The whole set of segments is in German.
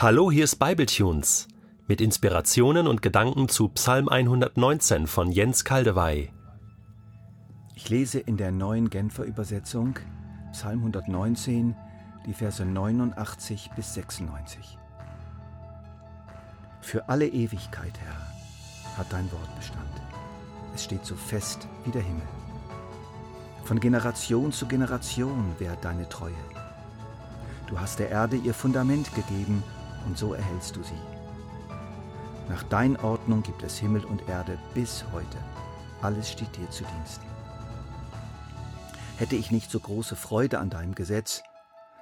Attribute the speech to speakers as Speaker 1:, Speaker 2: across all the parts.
Speaker 1: Hallo, hier ist Bibletunes mit Inspirationen und Gedanken zu Psalm 119 von Jens Kaldewey.
Speaker 2: Ich lese in der neuen Genfer Übersetzung Psalm 119, die Verse 89 bis 96. Für alle Ewigkeit, Herr, hat dein Wort Bestand. Es steht so fest wie der Himmel. Von Generation zu Generation währt deine Treue. Du hast der Erde ihr Fundament gegeben und so erhältst du sie. Nach dein Ordnung gibt es Himmel und Erde bis heute. Alles steht dir zu Diensten. Hätte ich nicht so große Freude an deinem Gesetz,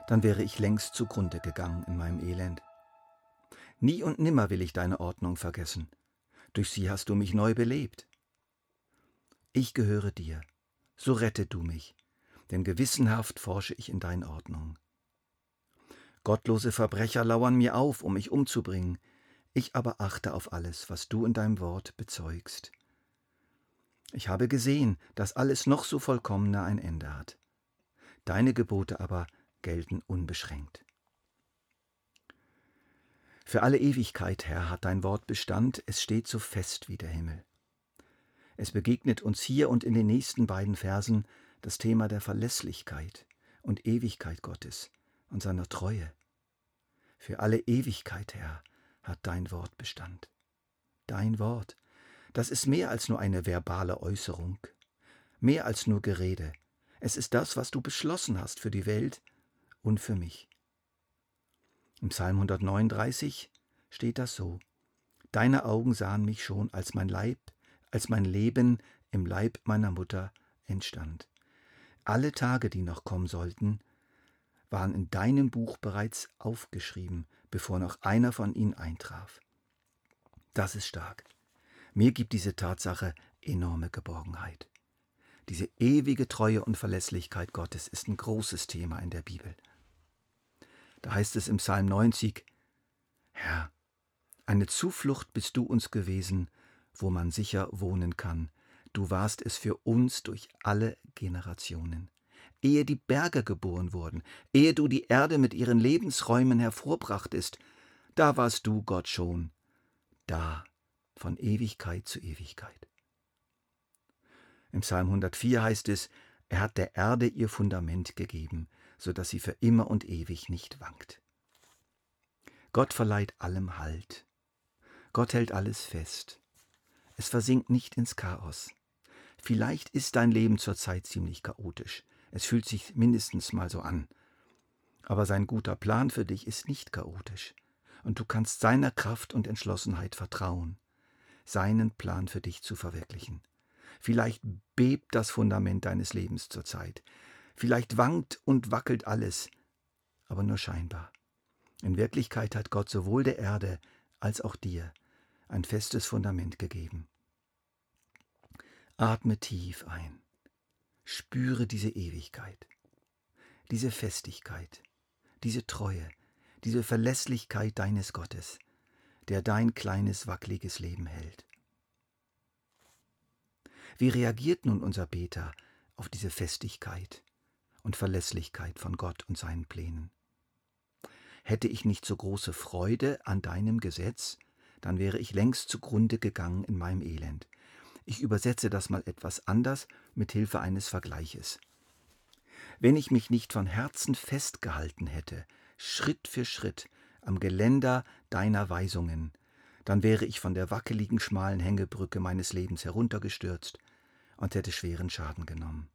Speaker 2: dann wäre ich längst zugrunde gegangen in meinem Elend. Nie und nimmer will ich deine Ordnung vergessen. Durch sie hast du mich neu belebt. Ich gehöre dir, so rette du mich, denn gewissenhaft forsche ich in dein Ordnung. Gottlose Verbrecher lauern mir auf, um mich umzubringen. Ich aber achte auf alles, was du in deinem Wort bezeugst. Ich habe gesehen, dass alles noch so vollkommener ein Ende hat. Deine Gebote aber gelten unbeschränkt. Für alle Ewigkeit, Herr, hat dein Wort Bestand, es steht so fest wie der Himmel. Es begegnet uns hier und in den nächsten beiden Versen das Thema der Verlässlichkeit und Ewigkeit Gottes und seiner Treue. Für alle Ewigkeit, Herr, hat dein Wort Bestand. Dein Wort, das ist mehr als nur eine verbale Äußerung, mehr als nur Gerede. Es ist das, was du beschlossen hast für die Welt und für mich. Im Psalm 139 steht das so: Deine Augen sahen mich schon, als mein Leib, als mein Leben im Leib meiner Mutter entstand. Alle Tage, die noch kommen sollten, waren in deinem Buch bereits aufgeschrieben, bevor noch einer von ihnen eintraf. Das ist stark. Mir gibt diese Tatsache enorme Geborgenheit. Diese ewige Treue und Verlässlichkeit Gottes ist ein großes Thema in der Bibel. Da heißt es im Psalm 90, Herr, eine Zuflucht bist du uns gewesen, wo man sicher wohnen kann. Du warst es für uns durch alle Generationen ehe die Berge geboren wurden, ehe du die Erde mit ihren Lebensräumen hervorbrachtest, da warst du Gott schon, da von Ewigkeit zu Ewigkeit. Im Psalm 104 heißt es, er hat der Erde ihr Fundament gegeben, so dass sie für immer und ewig nicht wankt. Gott verleiht allem Halt. Gott hält alles fest. Es versinkt nicht ins Chaos. Vielleicht ist dein Leben zurzeit ziemlich chaotisch. Es fühlt sich mindestens mal so an. Aber sein guter Plan für dich ist nicht chaotisch. Und du kannst seiner Kraft und Entschlossenheit vertrauen, seinen Plan für dich zu verwirklichen. Vielleicht bebt das Fundament deines Lebens zurzeit. Vielleicht wankt und wackelt alles, aber nur scheinbar. In Wirklichkeit hat Gott sowohl der Erde als auch dir ein festes Fundament gegeben. Atme tief ein. Spüre diese Ewigkeit, diese Festigkeit, diese Treue, diese Verlässlichkeit deines Gottes, der dein kleines, wackeliges Leben hält. Wie reagiert nun unser Beter auf diese Festigkeit und Verlässlichkeit von Gott und seinen Plänen? Hätte ich nicht so große Freude an deinem Gesetz, dann wäre ich längst zugrunde gegangen in meinem Elend. Ich übersetze das mal etwas anders mit Hilfe eines Vergleiches. Wenn ich mich nicht von Herzen festgehalten hätte, Schritt für Schritt am Geländer deiner Weisungen, dann wäre ich von der wackeligen, schmalen Hängebrücke meines Lebens heruntergestürzt und hätte schweren Schaden genommen.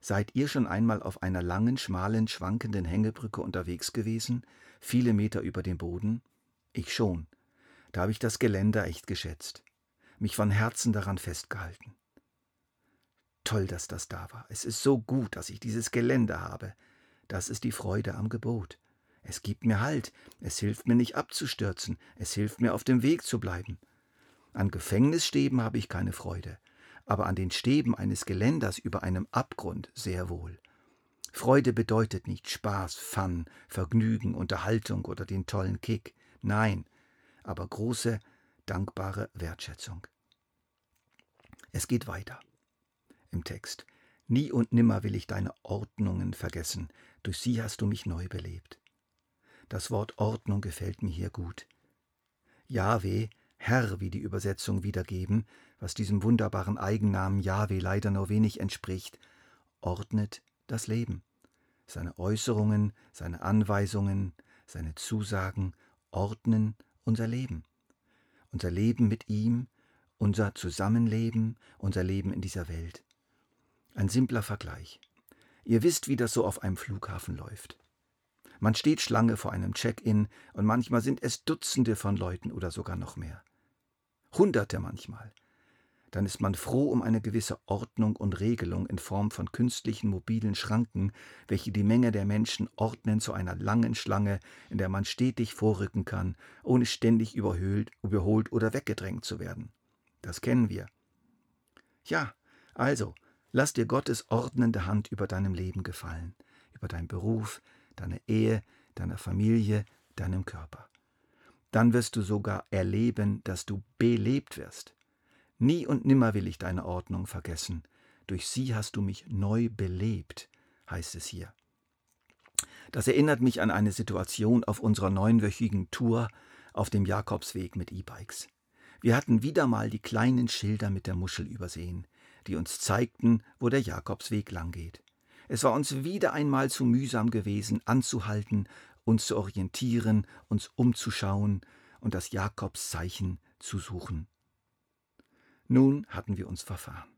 Speaker 2: Seid ihr schon einmal auf einer langen, schmalen, schwankenden Hängebrücke unterwegs gewesen, viele Meter über dem Boden? Ich schon. Da habe ich das Geländer echt geschätzt mich von Herzen daran festgehalten. Toll, dass das da war. Es ist so gut, dass ich dieses Gelände habe. Das ist die Freude am Gebot. Es gibt mir Halt, es hilft mir nicht abzustürzen, es hilft mir auf dem Weg zu bleiben. An Gefängnisstäben habe ich keine Freude, aber an den Stäben eines Geländers über einem Abgrund sehr wohl. Freude bedeutet nicht Spaß, Fun, Vergnügen, Unterhaltung oder den tollen Kick. Nein, aber große, dankbare Wertschätzung. Es geht weiter im Text. Nie und nimmer will ich deine Ordnungen vergessen, durch sie hast du mich neu belebt. Das Wort Ordnung gefällt mir hier gut. Jahwe, Herr, wie die Übersetzung wiedergeben, was diesem wunderbaren Eigennamen Jahwe leider nur wenig entspricht, ordnet das Leben. Seine Äußerungen, seine Anweisungen, seine Zusagen ordnen unser Leben. Unser Leben mit ihm, unser Zusammenleben, unser Leben in dieser Welt. Ein simpler Vergleich. Ihr wisst, wie das so auf einem Flughafen läuft. Man steht Schlange vor einem Check-in und manchmal sind es Dutzende von Leuten oder sogar noch mehr. Hunderte manchmal dann ist man froh um eine gewisse Ordnung und Regelung in Form von künstlichen mobilen Schranken, welche die Menge der Menschen ordnen zu einer langen Schlange, in der man stetig vorrücken kann, ohne ständig überhöhlt, überholt oder weggedrängt zu werden. Das kennen wir. Ja, also, lass dir Gottes ordnende Hand über deinem Leben gefallen, über deinen Beruf, deine Ehe, deiner Familie, deinem Körper. Dann wirst du sogar erleben, dass du belebt wirst. Nie und nimmer will ich deine Ordnung vergessen. Durch sie hast du mich neu belebt, heißt es hier. Das erinnert mich an eine Situation auf unserer neunwöchigen Tour auf dem Jakobsweg mit E-Bikes. Wir hatten wieder mal die kleinen Schilder mit der Muschel übersehen, die uns zeigten, wo der Jakobsweg langgeht. Es war uns wieder einmal zu mühsam gewesen, anzuhalten, uns zu orientieren, uns umzuschauen und das Jakobszeichen zu suchen. Nun hatten wir uns verfahren.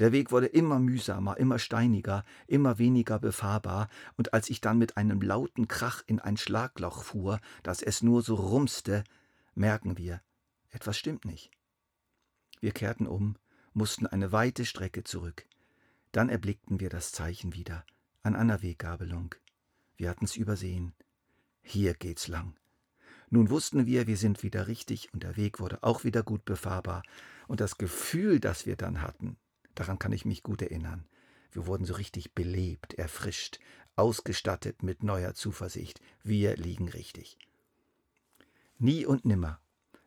Speaker 2: Der Weg wurde immer mühsamer, immer steiniger, immer weniger befahrbar, und als ich dann mit einem lauten Krach in ein Schlagloch fuhr, dass es nur so rumste, merken wir, etwas stimmt nicht. Wir kehrten um, mussten eine weite Strecke zurück. Dann erblickten wir das Zeichen wieder, an einer Weggabelung. Wir hatten's übersehen. Hier geht's lang. Nun wussten wir, wir sind wieder richtig und der Weg wurde auch wieder gut befahrbar. Und das Gefühl, das wir dann hatten, daran kann ich mich gut erinnern. Wir wurden so richtig belebt, erfrischt, ausgestattet mit neuer Zuversicht. Wir liegen richtig. Nie und nimmer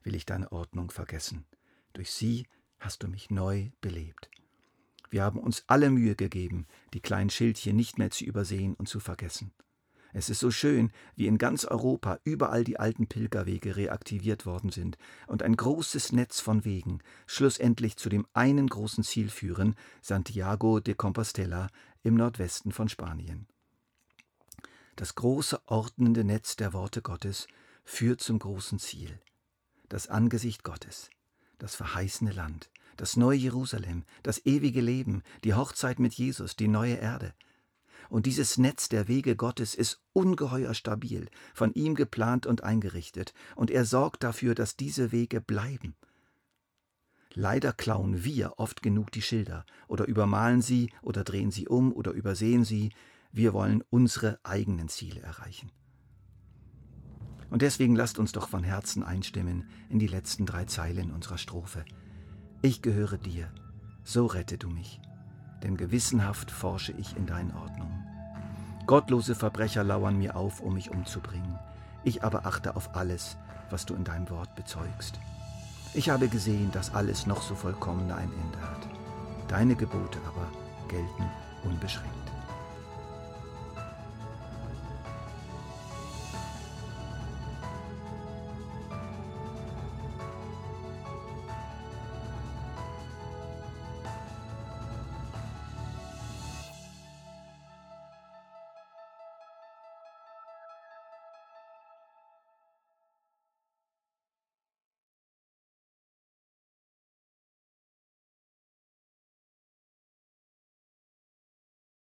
Speaker 2: will ich deine Ordnung vergessen. Durch sie hast du mich neu belebt. Wir haben uns alle Mühe gegeben, die kleinen Schildchen nicht mehr zu übersehen und zu vergessen. Es ist so schön, wie in ganz Europa überall die alten Pilgerwege reaktiviert worden sind und ein großes Netz von Wegen schlussendlich zu dem einen großen Ziel führen, Santiago de Compostela im Nordwesten von Spanien. Das große ordnende Netz der Worte Gottes führt zum großen Ziel, das Angesicht Gottes, das verheißene Land, das neue Jerusalem, das ewige Leben, die Hochzeit mit Jesus, die neue Erde – und dieses Netz der Wege Gottes ist ungeheuer stabil, von ihm geplant und eingerichtet, und er sorgt dafür, dass diese Wege bleiben. Leider klauen wir oft genug die Schilder oder übermalen sie oder drehen sie um oder übersehen sie. Wir wollen unsere eigenen Ziele erreichen. Und deswegen lasst uns doch von Herzen einstimmen in die letzten drei Zeilen unserer Strophe. Ich gehöre dir, so rette du mich denn gewissenhaft forsche ich in deinen Ordnungen. Gottlose Verbrecher lauern mir auf, um mich umzubringen. Ich aber achte auf alles, was du in deinem Wort bezeugst. Ich habe gesehen, dass alles noch so vollkommener ein Ende hat. Deine Gebote aber gelten unbeschränkt.